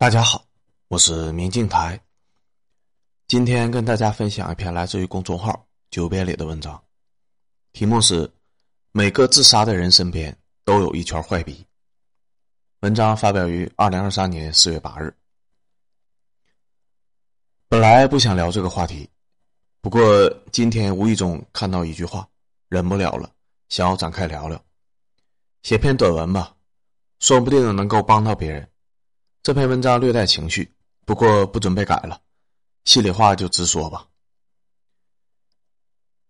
大家好，我是明镜台。今天跟大家分享一篇来自于公众号“九边里”的文章，题目是“每个自杀的人身边都有一圈坏笔”。文章发表于二零二三年四月八日。本来不想聊这个话题，不过今天无意中看到一句话，忍不了了，想要展开聊聊，写篇短文吧。说不定能够帮到别人。这篇文章略带情绪，不过不准备改了，心里话就直说吧。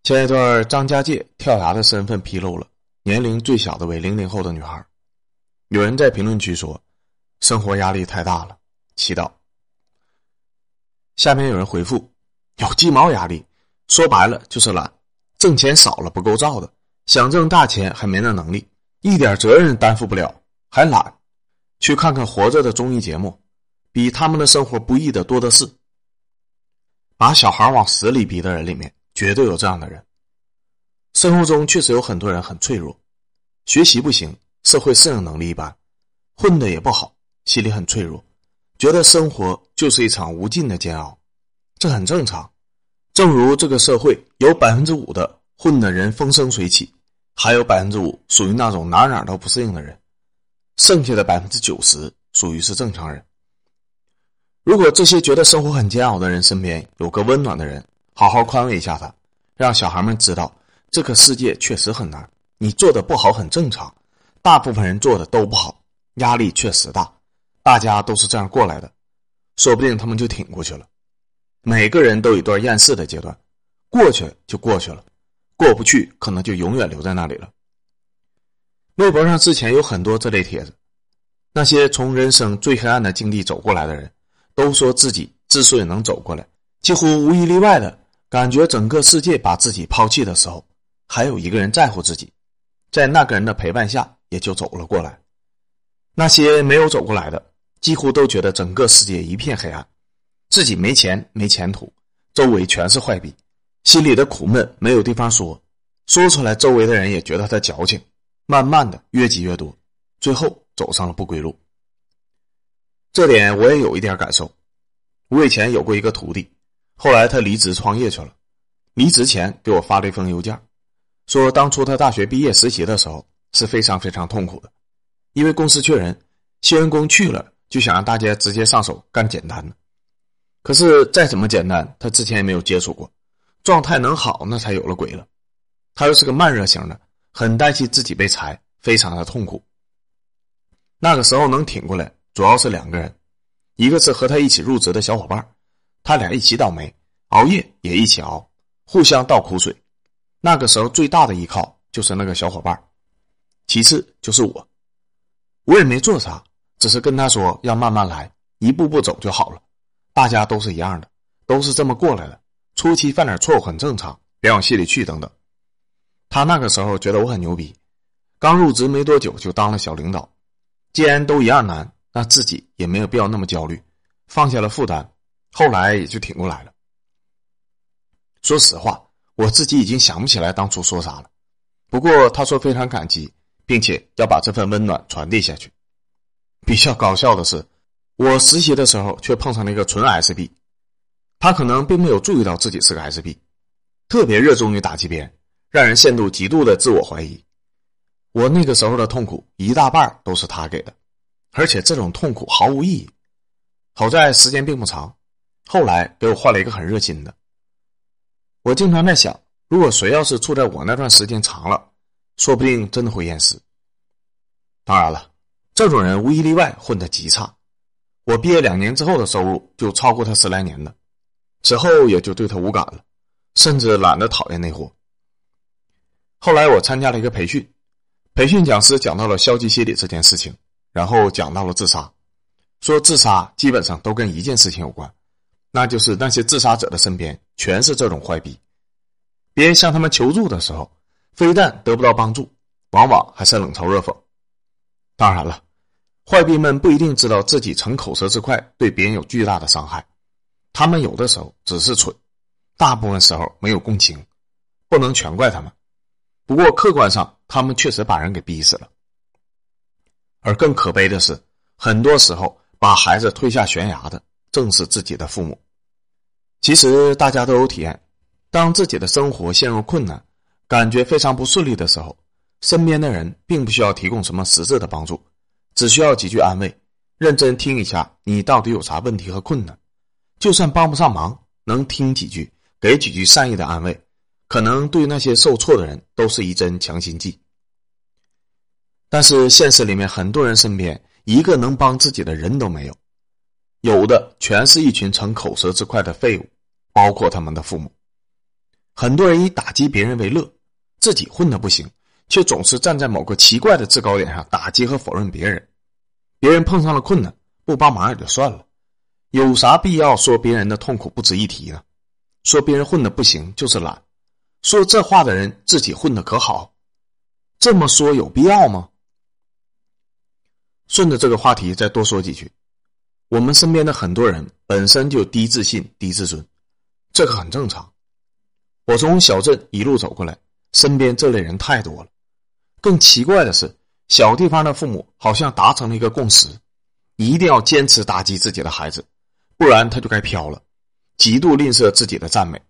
前一段张家界跳崖的身份披露了，年龄最小的为零零后的女孩。有人在评论区说：“生活压力太大了，祈祷。”下面有人回复：“有鸡毛压力？说白了就是懒，挣钱少了不够造的，想挣大钱还没那能力，一点责任担负不了。”还懒，去看看活着的综艺节目，比他们的生活不易的多的是。把小孩往死里逼的人里面，绝对有这样的人。生活中确实有很多人很脆弱，学习不行，社会适应能力一般，混的也不好，心里很脆弱，觉得生活就是一场无尽的煎熬，这很正常。正如这个社会有百分之五的混的人风生水起，还有百分之五属于那种哪哪都不适应的人。剩下的百分之九十属于是正常人。如果这些觉得生活很煎熬的人身边有个温暖的人，好好宽慰一下他，让小孩们知道这个世界确实很难，你做的不好很正常，大部分人做的都不好，压力确实大，大家都是这样过来的，说不定他们就挺过去了。每个人都有一段厌世的阶段，过去就过去了，过不去可能就永远留在那里了。微博上之前有很多这类帖子，那些从人生最黑暗的境地走过来的人，都说自己之所以能走过来，几乎无一例外的感觉整个世界把自己抛弃的时候，还有一个人在乎自己，在那个人的陪伴下，也就走了过来。那些没有走过来的，几乎都觉得整个世界一片黑暗，自己没钱没前途，周围全是坏笔，心里的苦闷没有地方说，说出来周围的人也觉得他矫情。慢慢的，越积越多，最后走上了不归路。这点我也有一点感受。我以前有过一个徒弟，后来他离职创业去了。离职前给我发了一封邮件，说当初他大学毕业实习的时候是非常非常痛苦的，因为公司缺人，新员工去了就想让大家直接上手干简单的。可是再怎么简单，他之前也没有接触过，状态能好那才有了鬼了。他又是个慢热型的。很担心自己被裁，非常的痛苦。那个时候能挺过来，主要是两个人，一个是和他一起入职的小伙伴，他俩一起倒霉，熬夜也一起熬，互相倒苦水。那个时候最大的依靠就是那个小伙伴，其次就是我，我也没做啥，只是跟他说要慢慢来，一步步走就好了。大家都是一样的，都是这么过来的，初期犯点错误很正常，别往心里去，等等。他那个时候觉得我很牛逼，刚入职没多久就当了小领导。既然都一样难，那自己也没有必要那么焦虑，放下了负担，后来也就挺过来了。说实话，我自己已经想不起来当初说啥了。不过他说非常感激，并且要把这份温暖传递下去。比较搞笑的是，我实习的时候却碰上了一个纯 SB，他可能并没有注意到自己是个 SB，特别热衷于打击别人。让人陷入极度的自我怀疑。我那个时候的痛苦一大半都是他给的，而且这种痛苦毫无意义。好在时间并不长，后来给我换了一个很热心的。我经常在想，如果谁要是处在我那段时间长了，说不定真的会厌世。当然了，这种人无一例外混得极差。我毕业两年之后的收入就超过他十来年的，之后也就对他无感了，甚至懒得讨厌那货。后来我参加了一个培训，培训讲师讲到了消极心理这件事情，然后讲到了自杀，说自杀基本上都跟一件事情有关，那就是那些自杀者的身边全是这种坏逼，别人向他们求助的时候，非但得不到帮助，往往还是冷嘲热讽。当然了，坏逼们不一定知道自己逞口舌之快对别人有巨大的伤害，他们有的时候只是蠢，大部分时候没有共情，不能全怪他们。不过客观上，他们确实把人给逼死了。而更可悲的是，很多时候把孩子推下悬崖的，正是自己的父母。其实大家都有体验，当自己的生活陷入困难，感觉非常不顺利的时候，身边的人并不需要提供什么实质的帮助，只需要几句安慰，认真听一下你到底有啥问题和困难。就算帮不上忙，能听几句，给几句善意的安慰，可能对那些受挫的人都是一针强心剂。但是现实里面，很多人身边一个能帮自己的人都没有，有的全是一群逞口舌之快的废物，包括他们的父母。很多人以打击别人为乐，自己混的不行，却总是站在某个奇怪的制高点上打击和否认别人。别人碰上了困难，不帮忙也就算了。有啥必要说别人的痛苦不值一提呢？说别人混的不行就是懒，说这话的人自己混的可好？这么说有必要吗？顺着这个话题再多说几句，我们身边的很多人本身就低自信、低自尊，这个很正常。我从小镇一路走过来，身边这类人太多了。更奇怪的是，小地方的父母好像达成了一个共识，一定要坚持打击自己的孩子。不然他就该飘了，极度吝啬自己的赞美。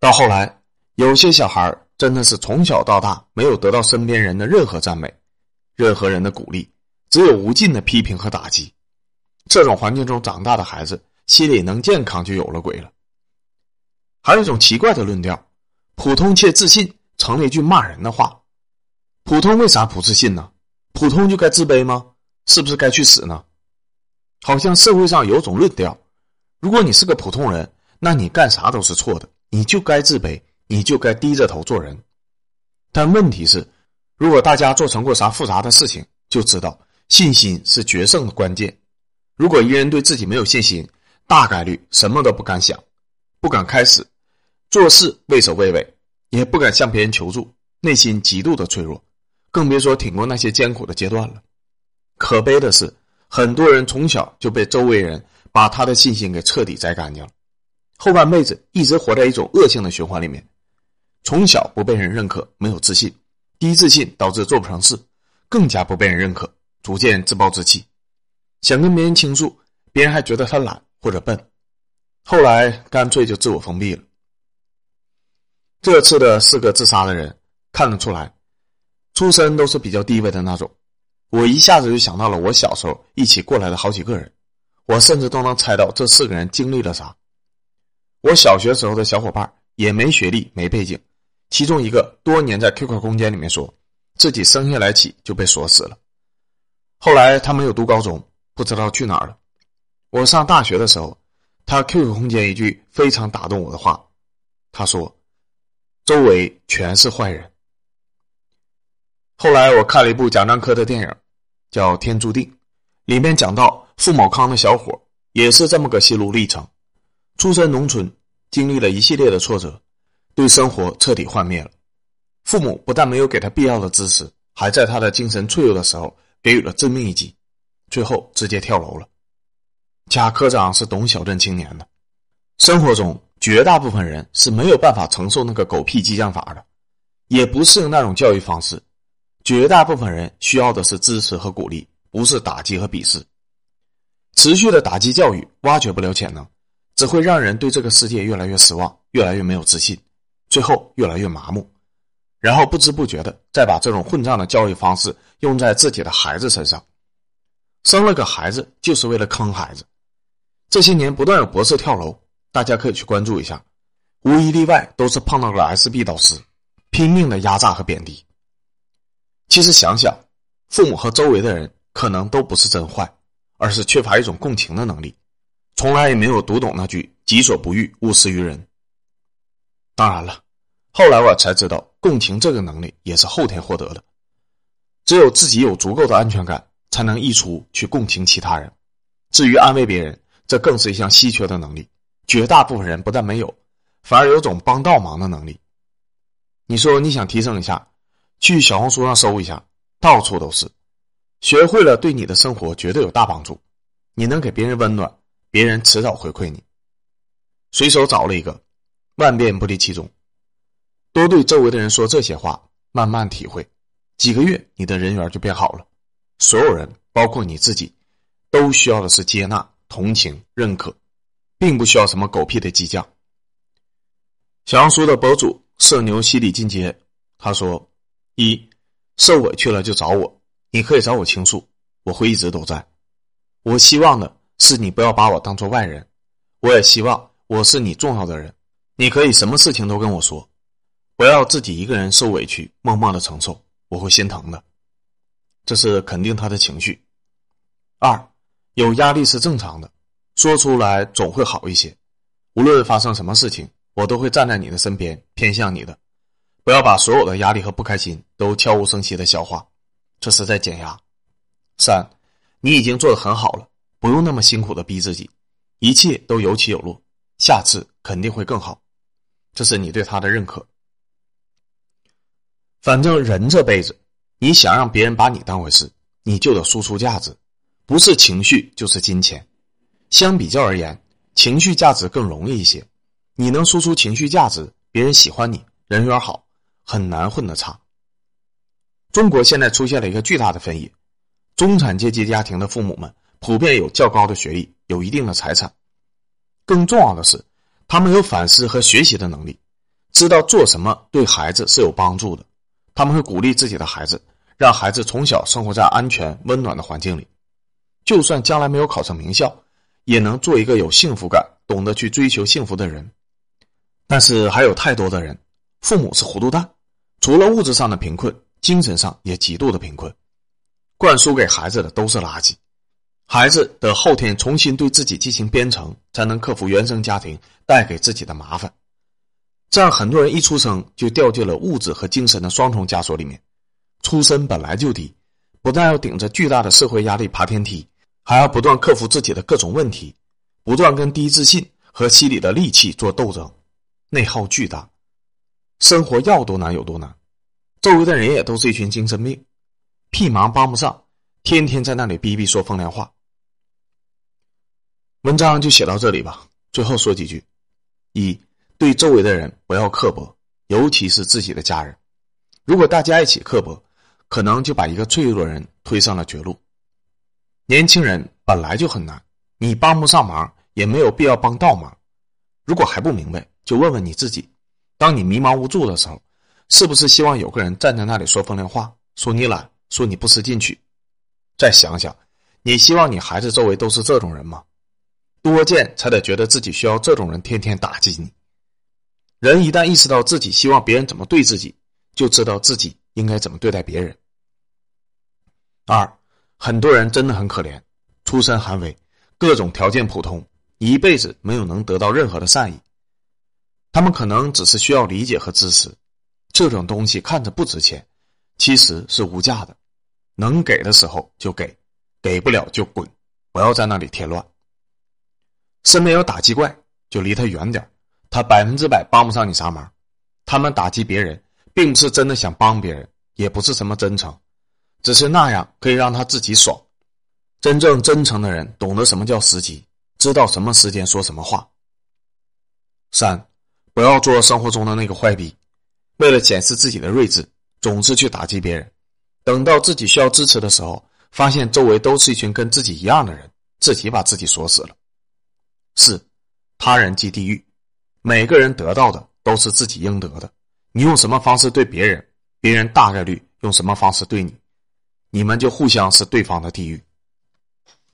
到后来，有些小孩真的是从小到大没有得到身边人的任何赞美，任何人的鼓励，只有无尽的批评和打击。这种环境中长大的孩子，心理能健康就有了鬼了。还有一种奇怪的论调：普通且自信成了一句骂人的话。普通为啥不自信呢？普通就该自卑吗？是不是该去死呢？好像社会上有种论调，如果你是个普通人，那你干啥都是错的，你就该自卑，你就该低着头做人。但问题是，如果大家做成过啥复杂的事情，就知道信心是决胜的关键。如果一个人对自己没有信心，大概率什么都不敢想，不敢开始做事，畏首畏尾，也不敢向别人求助，内心极度的脆弱，更别说挺过那些艰苦的阶段了。可悲的是。很多人从小就被周围人把他的信心给彻底摘干净了，后半辈子一直活在一种恶性的循环里面。从小不被人认可，没有自信，低自信导致做不成事，更加不被人认可，逐渐自暴自弃。想跟别人倾诉，别人还觉得他懒或者笨，后来干脆就自我封闭了。这次的四个自杀的人看得出来，出身都是比较低微的那种。我一下子就想到了我小时候一起过来的好几个人，我甚至都能猜到这四个人经历了啥。我小学时候的小伙伴也没学历没背景，其中一个多年在 QQ 空间里面说自己生下来起就被锁死了，后来他没有读高中，不知道去哪儿了。我上大学的时候，他 QQ 空间一句非常打动我的话，他说：“周围全是坏人。”后来我看了一部贾樟柯的电影，叫《天注定》，里面讲到傅某康的小伙也是这么个心路历程：出身农村，经历了一系列的挫折，对生活彻底幻灭了。父母不但没有给他必要的支持，还在他的精神脆弱的时候给予了致命一击，最后直接跳楼了。贾科长是懂小镇青年的，生活中绝大部分人是没有办法承受那个狗屁激将法的，也不适应那种教育方式。绝大部分人需要的是支持和鼓励，不是打击和鄙视。持续的打击教育挖掘不了潜能，只会让人对这个世界越来越失望，越来越没有自信，最后越来越麻木，然后不知不觉的再把这种混账的教育方式用在自己的孩子身上。生了个孩子就是为了坑孩子。这些年不断有博士跳楼，大家可以去关注一下，无一例外都是碰到了 SB 导师，拼命的压榨和贬低。其实想想，父母和周围的人可能都不是真坏，而是缺乏一种共情的能力，从来也没有读懂那句“己所不欲，勿施于人”。当然了，后来我才知道，共情这个能力也是后天获得的。只有自己有足够的安全感，才能溢出去共情其他人。至于安慰别人，这更是一项稀缺的能力，绝大部分人不但没有，反而有种帮倒忙的能力。你说你想提升一下？去小红书上搜一下，到处都是。学会了，对你的生活绝对有大帮助。你能给别人温暖，别人迟早回馈你。随手找了一个，万变不离其宗。多对周围的人说这些话，慢慢体会，几个月你的人缘就变好了。所有人，包括你自己，都需要的是接纳、同情、认可，并不需要什么狗屁的激将。小杨叔的博主社牛西里进阶，他说：一受委屈了就找我，你可以找我倾诉，我会一直都在。我希望的是你不要把我当做外人，我也希望我是你重要的人。你可以什么事情都跟我说，不要自己一个人受委屈，默默的承受，我会心疼的。这是肯定他的情绪。二，有压力是正常的，说出来总会好一些。无论发生什么事情，我都会站在你的身边，偏向你的。不要把所有的压力和不开心都悄无声息的消化，这是在减压。三，你已经做的很好了，不用那么辛苦的逼自己，一切都有起有落，下次肯定会更好。这是你对他的认可。反正人这辈子，你想让别人把你当回事，你就得输出价值，不是情绪就是金钱。相比较而言，情绪价值更容易一些。你能输出情绪价值，别人喜欢你，人缘好，很难混得差。中国现在出现了一个巨大的分野：中产阶级家庭的父母们普遍有较高的学历，有一定的财产，更重要的是。他们有反思和学习的能力，知道做什么对孩子是有帮助的。他们会鼓励自己的孩子，让孩子从小生活在安全温暖的环境里，就算将来没有考上名校，也能做一个有幸福感、懂得去追求幸福的人。但是还有太多的人，父母是糊涂蛋，除了物质上的贫困，精神上也极度的贫困，灌输给孩子的都是垃圾。孩子得后天重新对自己进行编程，才能克服原生家庭带给自己的麻烦。这样，很多人一出生就掉进了物质和精神的双重枷锁里面。出身本来就低，不但要顶着巨大的社会压力爬天梯，还要不断克服自己的各种问题，不断跟低自信和心里的戾气做斗争，内耗巨大。生活要多难有多难，周围的人也都是一群精神病，屁忙帮不上，天天在那里逼逼说风凉话。文章就写到这里吧。最后说几句：一，对周围的人不要刻薄，尤其是自己的家人。如果大家一起刻薄，可能就把一个脆弱的人推上了绝路。年轻人本来就很难，你帮不上忙，也没有必要帮倒忙。如果还不明白，就问问你自己：当你迷茫无助的时候，是不是希望有个人站在那里说风凉话，说你懒，说你不思进取？再想想，你希望你孩子周围都是这种人吗？多见才得觉得自己需要这种人天天打击你。人一旦意识到自己希望别人怎么对自己，就知道自己应该怎么对待别人。二，很多人真的很可怜，出身寒微，各种条件普通，一辈子没有能得到任何的善意。他们可能只是需要理解和支持，这种东西看着不值钱，其实是无价的。能给的时候就给，给不了就滚，不要在那里添乱。身边有打击怪，就离他远点他百分之百帮不上你啥忙。他们打击别人，并不是真的想帮别人，也不是什么真诚，只是那样可以让他自己爽。真正真诚的人，懂得什么叫时机，知道什么时间说什么话。三，不要做生活中的那个坏逼，为了显示自己的睿智，总是去打击别人。等到自己需要支持的时候，发现周围都是一群跟自己一样的人，自己把自己锁死了。四，他人即地狱，每个人得到的都是自己应得的。你用什么方式对别人，别人大概率用什么方式对你，你们就互相是对方的地狱。